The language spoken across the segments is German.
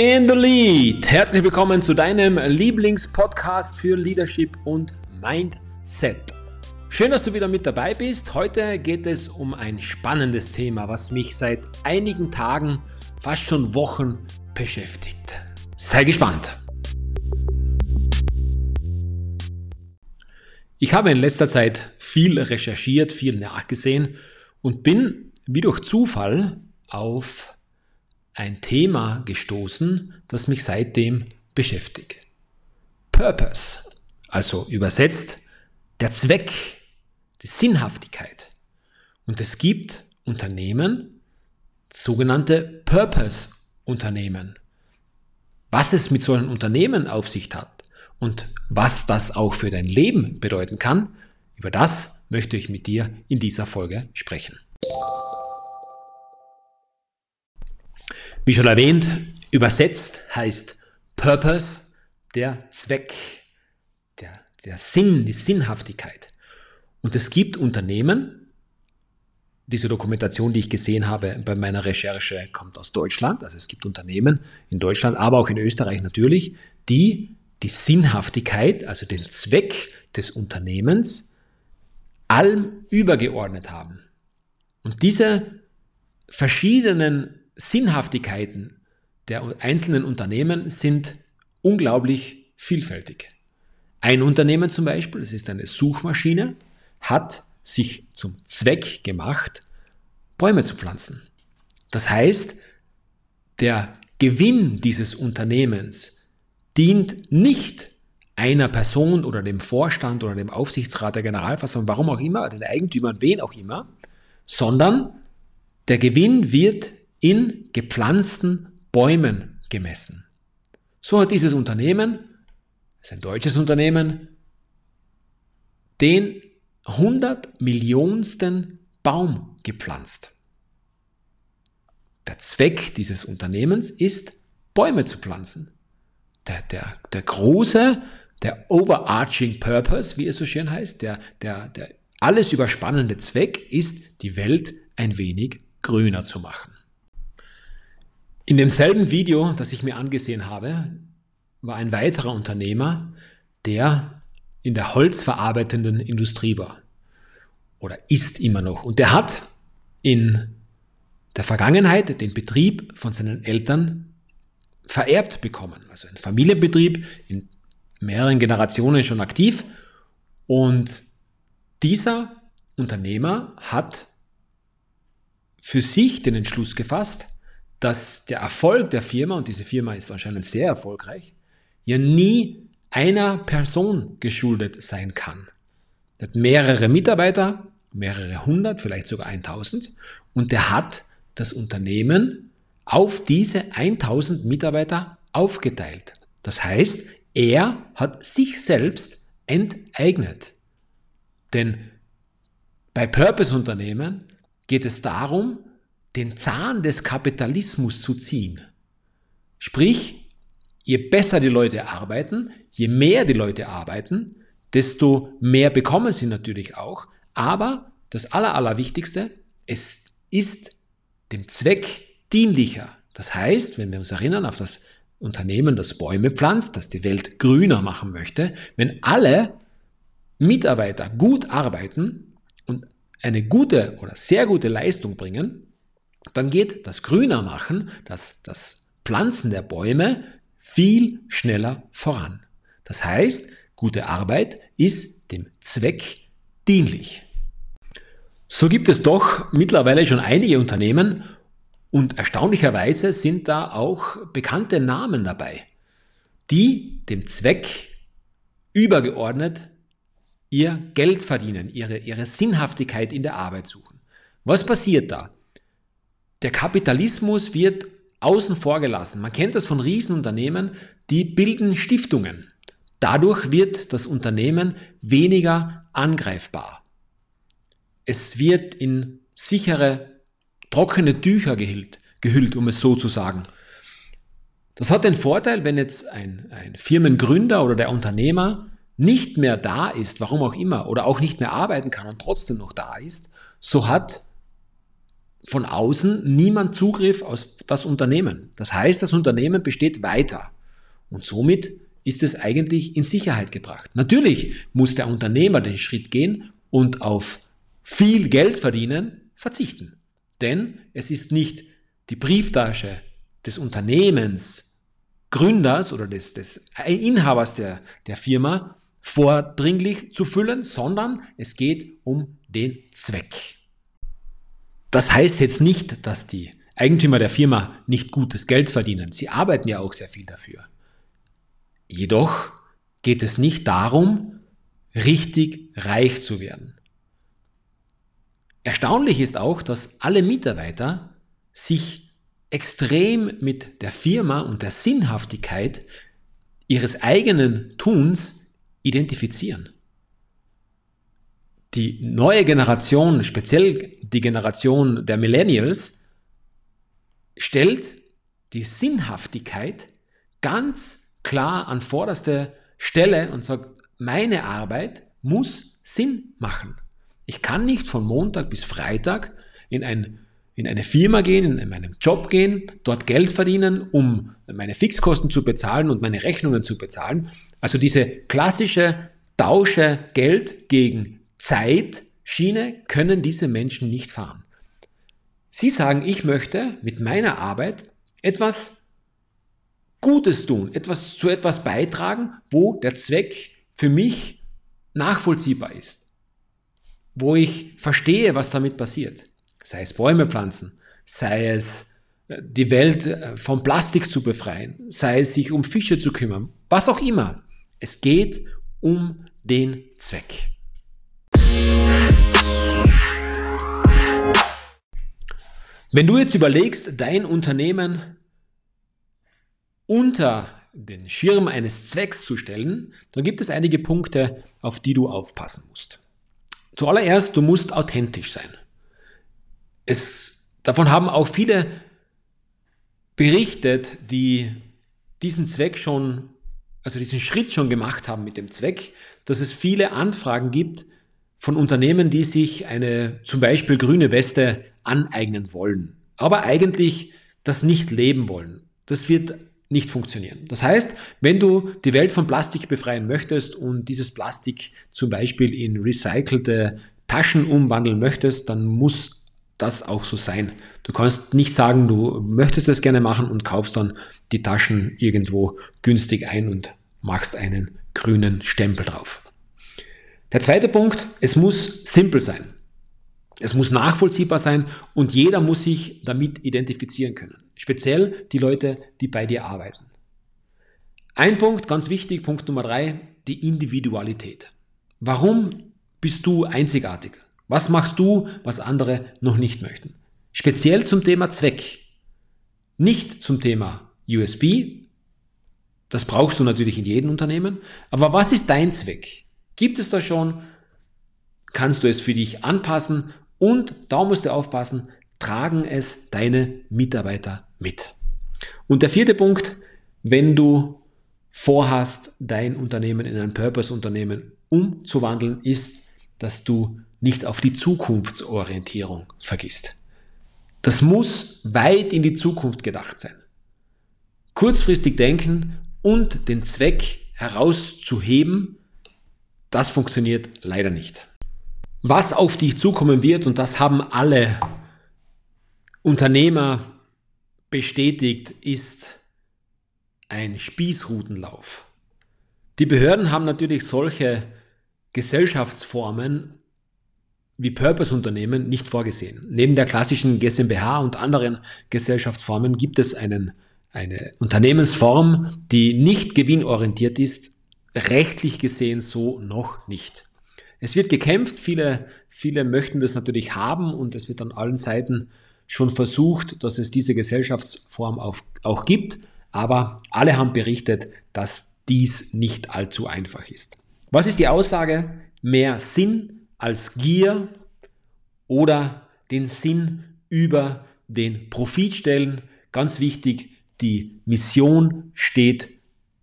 In the Lead. Herzlich willkommen zu deinem Lieblingspodcast für Leadership und Mindset. Schön, dass du wieder mit dabei bist. Heute geht es um ein spannendes Thema, was mich seit einigen Tagen, fast schon Wochen beschäftigt. Sei gespannt. Ich habe in letzter Zeit viel recherchiert, viel nachgesehen und bin wie durch Zufall auf ein Thema gestoßen, das mich seitdem beschäftigt. Purpose, also übersetzt der Zweck, die Sinnhaftigkeit. Und es gibt Unternehmen, sogenannte Purpose-Unternehmen. Was es mit solchen Unternehmen auf sich hat und was das auch für dein Leben bedeuten kann, über das möchte ich mit dir in dieser Folge sprechen. Wie schon erwähnt, übersetzt heißt Purpose der Zweck, der, der Sinn, die Sinnhaftigkeit. Und es gibt Unternehmen, diese Dokumentation, die ich gesehen habe bei meiner Recherche, kommt aus Deutschland. Also es gibt Unternehmen in Deutschland, aber auch in Österreich natürlich, die die Sinnhaftigkeit, also den Zweck des Unternehmens, allem übergeordnet haben. Und diese verschiedenen Sinnhaftigkeiten der einzelnen Unternehmen sind unglaublich vielfältig. Ein Unternehmen zum Beispiel, das ist eine Suchmaschine, hat sich zum Zweck gemacht, Bäume zu pflanzen. Das heißt, der Gewinn dieses Unternehmens dient nicht einer Person oder dem Vorstand oder dem Aufsichtsrat der Generalversammlung, warum auch immer, den Eigentümern, wen auch immer, sondern der Gewinn wird in gepflanzten Bäumen gemessen. So hat dieses Unternehmen, ist ein deutsches Unternehmen, den 100 Millionsten Baum gepflanzt. Der Zweck dieses Unternehmens ist, Bäume zu pflanzen. Der, der, der große, der overarching purpose, wie es so schön heißt, der, der, der alles überspannende Zweck ist, die Welt ein wenig grüner zu machen. In demselben Video, das ich mir angesehen habe, war ein weiterer Unternehmer, der in der holzverarbeitenden Industrie war oder ist immer noch. Und der hat in der Vergangenheit den Betrieb von seinen Eltern vererbt bekommen. Also ein Familienbetrieb in mehreren Generationen schon aktiv. Und dieser Unternehmer hat für sich den Entschluss gefasst, dass der Erfolg der Firma, und diese Firma ist anscheinend sehr erfolgreich, ja nie einer Person geschuldet sein kann. Er hat mehrere Mitarbeiter, mehrere hundert, vielleicht sogar 1000, und der hat das Unternehmen auf diese 1000 Mitarbeiter aufgeteilt. Das heißt, er hat sich selbst enteignet. Denn bei Purpose-Unternehmen geht es darum, den Zahn des Kapitalismus zu ziehen. Sprich, je besser die Leute arbeiten, je mehr die Leute arbeiten, desto mehr bekommen sie natürlich auch. Aber das Aller, Allerwichtigste, es ist dem Zweck dienlicher. Das heißt, wenn wir uns erinnern auf das Unternehmen, das Bäume pflanzt, das die Welt grüner machen möchte, wenn alle Mitarbeiter gut arbeiten und eine gute oder sehr gute Leistung bringen, dann geht das Grüner machen, das, das Pflanzen der Bäume viel schneller voran. Das heißt, gute Arbeit ist dem Zweck dienlich. So gibt es doch mittlerweile schon einige Unternehmen und erstaunlicherweise sind da auch bekannte Namen dabei, die dem Zweck übergeordnet ihr Geld verdienen, ihre, ihre Sinnhaftigkeit in der Arbeit suchen. Was passiert da? Der Kapitalismus wird außen vor gelassen. Man kennt das von Riesenunternehmen, die bilden Stiftungen. Dadurch wird das Unternehmen weniger angreifbar. Es wird in sichere, trockene Tücher gehüllt, gehüllt um es so zu sagen. Das hat den Vorteil, wenn jetzt ein, ein Firmengründer oder der Unternehmer nicht mehr da ist, warum auch immer, oder auch nicht mehr arbeiten kann und trotzdem noch da ist, so hat von außen niemand Zugriff auf das Unternehmen. Das heißt, das Unternehmen besteht weiter. Und somit ist es eigentlich in Sicherheit gebracht. Natürlich muss der Unternehmer den Schritt gehen und auf viel Geld verdienen verzichten. Denn es ist nicht die Brieftasche des Unternehmens, Gründers oder des, des Inhabers der, der Firma vordringlich zu füllen, sondern es geht um den Zweck. Das heißt jetzt nicht, dass die Eigentümer der Firma nicht gutes Geld verdienen. Sie arbeiten ja auch sehr viel dafür. Jedoch geht es nicht darum, richtig reich zu werden. Erstaunlich ist auch, dass alle Mitarbeiter sich extrem mit der Firma und der Sinnhaftigkeit ihres eigenen Tuns identifizieren. Die neue Generation, speziell die Generation der Millennials, stellt die Sinnhaftigkeit ganz klar an vorderste Stelle und sagt, meine Arbeit muss Sinn machen. Ich kann nicht von Montag bis Freitag in, ein, in eine Firma gehen, in meinen Job gehen, dort Geld verdienen, um meine Fixkosten zu bezahlen und meine Rechnungen zu bezahlen. Also diese klassische Tausche Geld gegen Zeit Schiene können diese Menschen nicht fahren. Sie sagen, ich möchte mit meiner Arbeit etwas Gutes tun, etwas zu etwas beitragen, wo der Zweck für mich nachvollziehbar ist wo ich verstehe, was damit passiert. Sei es Bäume pflanzen, sei es äh, die Welt äh, vom Plastik zu befreien, sei es sich um Fische zu kümmern, was auch immer. Es geht um den Zweck. Wenn du jetzt überlegst, dein Unternehmen unter den Schirm eines Zwecks zu stellen, dann gibt es einige Punkte, auf die du aufpassen musst. Zuallererst, du musst authentisch sein. Es, davon haben auch viele berichtet, die diesen Zweck schon, also diesen Schritt schon gemacht haben mit dem Zweck, dass es viele Anfragen gibt von Unternehmen, die sich eine zum Beispiel grüne Weste aneignen wollen, aber eigentlich das nicht leben wollen. Das wird nicht funktionieren. Das heißt, wenn du die Welt von Plastik befreien möchtest und dieses Plastik zum Beispiel in recycelte Taschen umwandeln möchtest, dann muss das auch so sein. Du kannst nicht sagen, du möchtest das gerne machen und kaufst dann die Taschen irgendwo günstig ein und machst einen grünen Stempel drauf. Der zweite Punkt, es muss simpel sein. Es muss nachvollziehbar sein und jeder muss sich damit identifizieren können. Speziell die Leute, die bei dir arbeiten. Ein Punkt, ganz wichtig, Punkt Nummer drei, die Individualität. Warum bist du einzigartig? Was machst du, was andere noch nicht möchten? Speziell zum Thema Zweck. Nicht zum Thema USB. Das brauchst du natürlich in jedem Unternehmen. Aber was ist dein Zweck? Gibt es da schon? Kannst du es für dich anpassen? Und da musst du aufpassen, tragen es deine Mitarbeiter mit. Und der vierte Punkt, wenn du vorhast, dein Unternehmen in ein Purpose-Unternehmen umzuwandeln, ist, dass du nicht auf die Zukunftsorientierung vergisst. Das muss weit in die Zukunft gedacht sein. Kurzfristig denken und den Zweck herauszuheben, das funktioniert leider nicht. Was auf dich zukommen wird, und das haben alle Unternehmer bestätigt, ist ein Spießrutenlauf. Die Behörden haben natürlich solche Gesellschaftsformen wie Purpose-Unternehmen nicht vorgesehen. Neben der klassischen GmbH und anderen Gesellschaftsformen gibt es einen, eine Unternehmensform, die nicht gewinnorientiert ist, rechtlich gesehen so noch nicht. Es wird gekämpft, viele, viele möchten das natürlich haben und es wird an allen Seiten schon versucht, dass es diese Gesellschaftsform auch, auch gibt, aber alle haben berichtet, dass dies nicht allzu einfach ist. Was ist die Aussage? Mehr Sinn als Gier oder den Sinn über den Profit stellen. Ganz wichtig, die Mission steht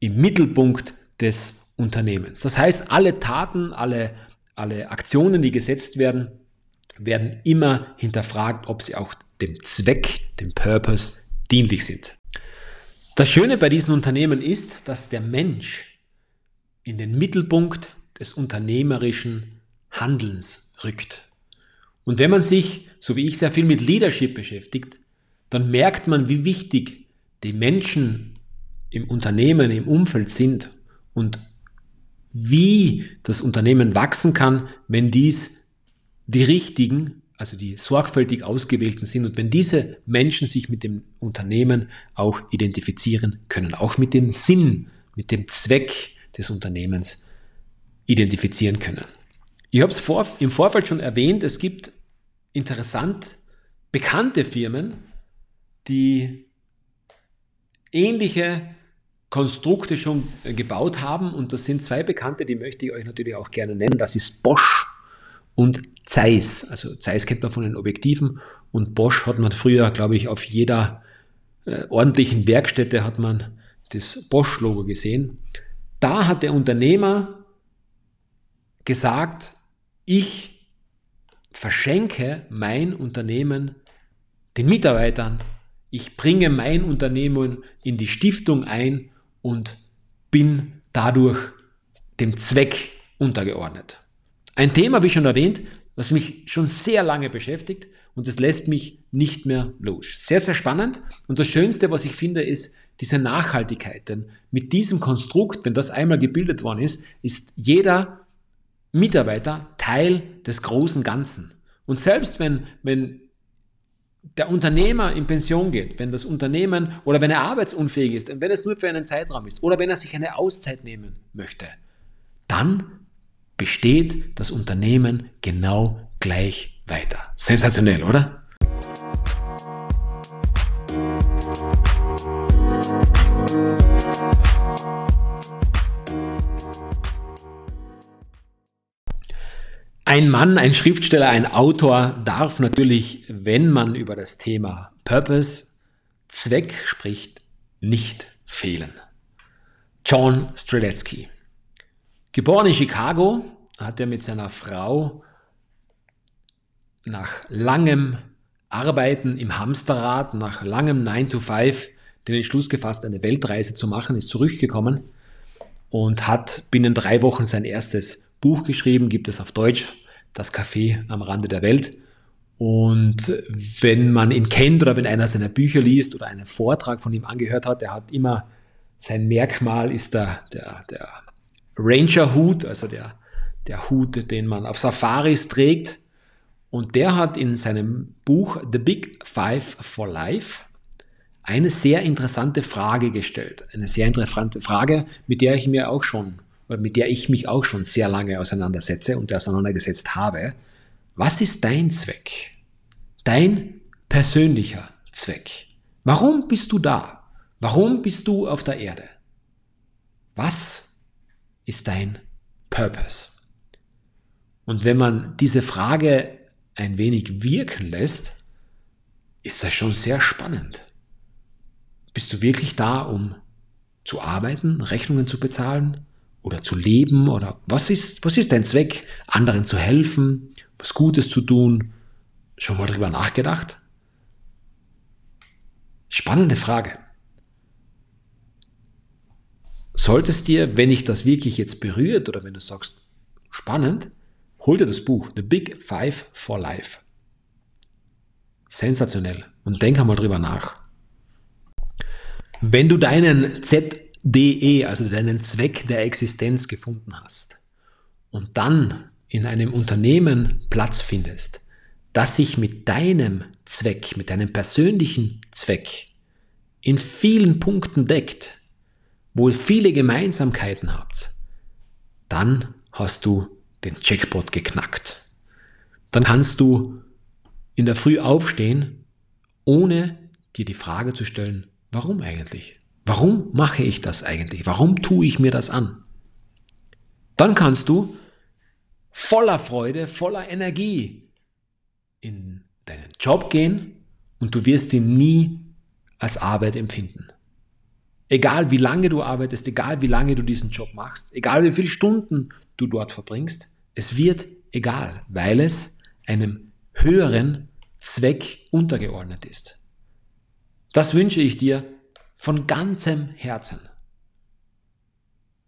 im Mittelpunkt des Unternehmens. Das heißt, alle Taten, alle, alle Aktionen, die gesetzt werden, werden immer hinterfragt, ob sie auch dem Zweck, dem Purpose dienlich sind. Das Schöne bei diesen Unternehmen ist, dass der Mensch in den Mittelpunkt des unternehmerischen Handelns rückt. Und wenn man sich, so wie ich, sehr viel mit Leadership beschäftigt, dann merkt man, wie wichtig die Menschen im Unternehmen, im Umfeld sind und wie das Unternehmen wachsen kann, wenn dies die richtigen, also die sorgfältig ausgewählten sind und wenn diese Menschen sich mit dem Unternehmen auch identifizieren können, auch mit dem Sinn, mit dem Zweck des Unternehmens identifizieren können. Ich habe es vor, im Vorfeld schon erwähnt, es gibt interessant bekannte Firmen, die ähnliche Konstrukte schon gebaut haben. Und das sind zwei bekannte, die möchte ich euch natürlich auch gerne nennen. Das ist Bosch und Zeiss. Also Zeiss kennt man von den Objektiven und Bosch hat man früher, glaube ich, auf jeder äh, ordentlichen Werkstätte hat man das Bosch-Logo gesehen. Da hat der Unternehmer gesagt, ich verschenke mein Unternehmen den Mitarbeitern, ich bringe mein Unternehmen in die Stiftung ein und bin dadurch dem Zweck untergeordnet. Ein Thema, wie schon erwähnt, was mich schon sehr lange beschäftigt und es lässt mich nicht mehr los. Sehr, sehr spannend und das Schönste, was ich finde, ist diese Nachhaltigkeit. Denn mit diesem Konstrukt, wenn das einmal gebildet worden ist, ist jeder Mitarbeiter Teil des großen Ganzen. Und selbst wenn, wenn der Unternehmer in Pension geht, wenn das Unternehmen oder wenn er arbeitsunfähig ist und wenn es nur für einen Zeitraum ist oder wenn er sich eine Auszeit nehmen möchte, dann besteht das Unternehmen genau gleich weiter. Sensationell, oder? Ein Mann, ein Schriftsteller, ein Autor darf natürlich, wenn man über das Thema Purpose, Zweck spricht, nicht fehlen. John Streletsky. Geboren in Chicago, hat er mit seiner Frau nach langem Arbeiten im Hamsterrad, nach langem 9 to 5 den Entschluss gefasst, eine Weltreise zu machen, ist zurückgekommen und hat binnen drei Wochen sein erstes Buch geschrieben, gibt es auf Deutsch, Das Café am Rande der Welt. Und wenn man ihn kennt oder wenn einer seiner Bücher liest oder einen Vortrag von ihm angehört hat, er hat immer sein Merkmal ist der, der, der Ranger-Hut, also der, der Hut, den man auf Safaris trägt. Und der hat in seinem Buch The Big Five for Life eine sehr interessante Frage gestellt. Eine sehr interessante Frage, mit der ich mir auch schon mit der ich mich auch schon sehr lange auseinandersetze und auseinandergesetzt habe. Was ist dein Zweck? Dein persönlicher Zweck. Warum bist du da? Warum bist du auf der Erde? Was ist dein Purpose? Und wenn man diese Frage ein wenig wirken lässt, ist das schon sehr spannend. Bist du wirklich da, um zu arbeiten, Rechnungen zu bezahlen, oder zu leben oder was ist, was ist dein Zweck, anderen zu helfen, was Gutes zu tun? Schon mal drüber nachgedacht? Spannende Frage. Solltest dir, wenn dich das wirklich jetzt berührt oder wenn du sagst, spannend, hol dir das Buch The Big Five for Life. Sensationell. Und denk einmal drüber nach. Wenn du deinen Z DE, also deinen Zweck der Existenz gefunden hast und dann in einem Unternehmen Platz findest, das sich mit deinem Zweck, mit deinem persönlichen Zweck in vielen Punkten deckt, wo ihr viele Gemeinsamkeiten habt, dann hast du den Jackpot geknackt. Dann kannst du in der Früh aufstehen, ohne dir die Frage zu stellen, warum eigentlich? Warum mache ich das eigentlich? Warum tue ich mir das an? Dann kannst du voller Freude, voller Energie in deinen Job gehen und du wirst ihn nie als Arbeit empfinden. Egal wie lange du arbeitest, egal wie lange du diesen Job machst, egal wie viele Stunden du dort verbringst, es wird egal, weil es einem höheren Zweck untergeordnet ist. Das wünsche ich dir von ganzem Herzen.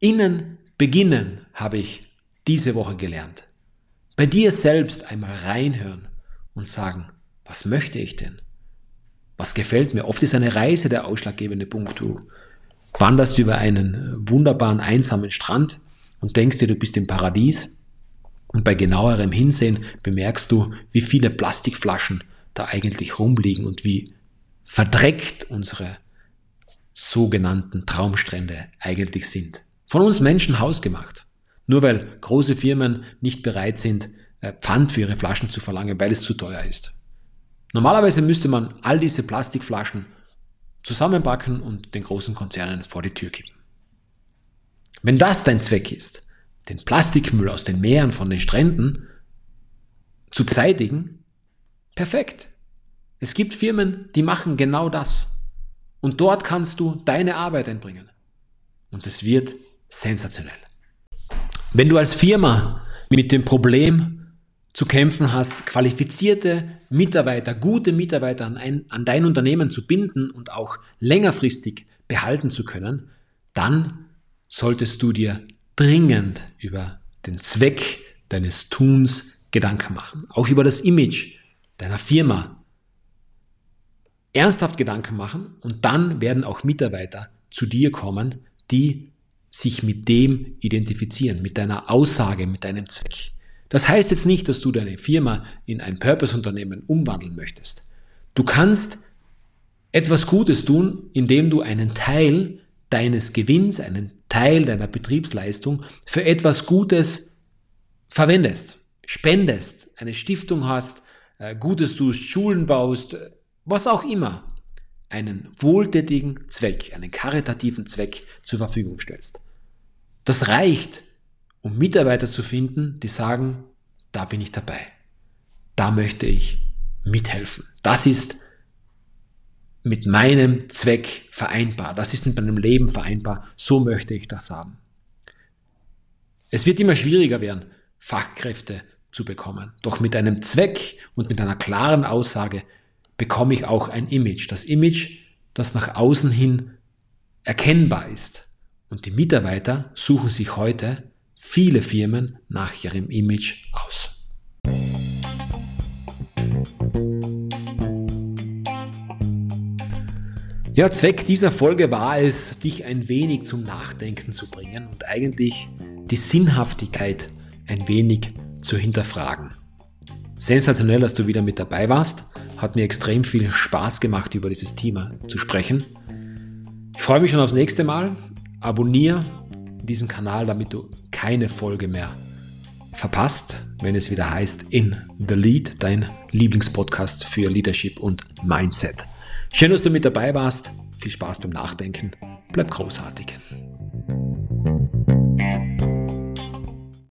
Innen beginnen habe ich diese Woche gelernt. Bei dir selbst einmal reinhören und sagen, was möchte ich denn? Was gefällt mir? Oft ist eine Reise der ausschlaggebende Punkt. Du wanderst über einen wunderbaren, einsamen Strand und denkst dir, du bist im Paradies. Und bei genauerem Hinsehen bemerkst du, wie viele Plastikflaschen da eigentlich rumliegen und wie verdreckt unsere sogenannten Traumstrände eigentlich sind. Von uns Menschen hausgemacht. Nur weil große Firmen nicht bereit sind, äh, Pfand für ihre Flaschen zu verlangen, weil es zu teuer ist. Normalerweise müsste man all diese Plastikflaschen zusammenpacken und den großen Konzernen vor die Tür geben. Wenn das dein Zweck ist, den Plastikmüll aus den Meeren von den Stränden zu beseitigen, perfekt. Es gibt Firmen, die machen genau das. Und dort kannst du deine Arbeit einbringen. Und es wird sensationell. Wenn du als Firma mit dem Problem zu kämpfen hast, qualifizierte Mitarbeiter, gute Mitarbeiter an, ein, an dein Unternehmen zu binden und auch längerfristig behalten zu können, dann solltest du dir dringend über den Zweck deines Tuns Gedanken machen. Auch über das Image deiner Firma ernsthaft Gedanken machen und dann werden auch Mitarbeiter zu dir kommen, die sich mit dem identifizieren, mit deiner Aussage, mit deinem Zweck. Das heißt jetzt nicht, dass du deine Firma in ein Purpose-Unternehmen umwandeln möchtest. Du kannst etwas Gutes tun, indem du einen Teil deines Gewinns, einen Teil deiner Betriebsleistung für etwas Gutes verwendest, spendest, eine Stiftung hast, äh, Gutes tust, Schulen baust, was auch immer, einen wohltätigen Zweck, einen karitativen Zweck zur Verfügung stellst. Das reicht, um Mitarbeiter zu finden, die sagen, da bin ich dabei. Da möchte ich mithelfen. Das ist mit meinem Zweck vereinbar. Das ist mit meinem Leben vereinbar. So möchte ich das haben. Es wird immer schwieriger werden, Fachkräfte zu bekommen. Doch mit einem Zweck und mit einer klaren Aussage bekomme ich auch ein Image. Das Image, das nach außen hin erkennbar ist. Und die Mitarbeiter suchen sich heute viele Firmen nach ihrem Image aus. Ja, Zweck dieser Folge war es, dich ein wenig zum Nachdenken zu bringen und eigentlich die Sinnhaftigkeit ein wenig zu hinterfragen. Sensationell, dass du wieder mit dabei warst. Hat mir extrem viel Spaß gemacht, über dieses Thema zu sprechen. Ich freue mich schon aufs nächste Mal. Abonniere diesen Kanal, damit du keine Folge mehr verpasst, wenn es wieder heißt In the Lead, dein Lieblingspodcast für Leadership und Mindset. Schön, dass du mit dabei warst. Viel Spaß beim Nachdenken. Bleib großartig.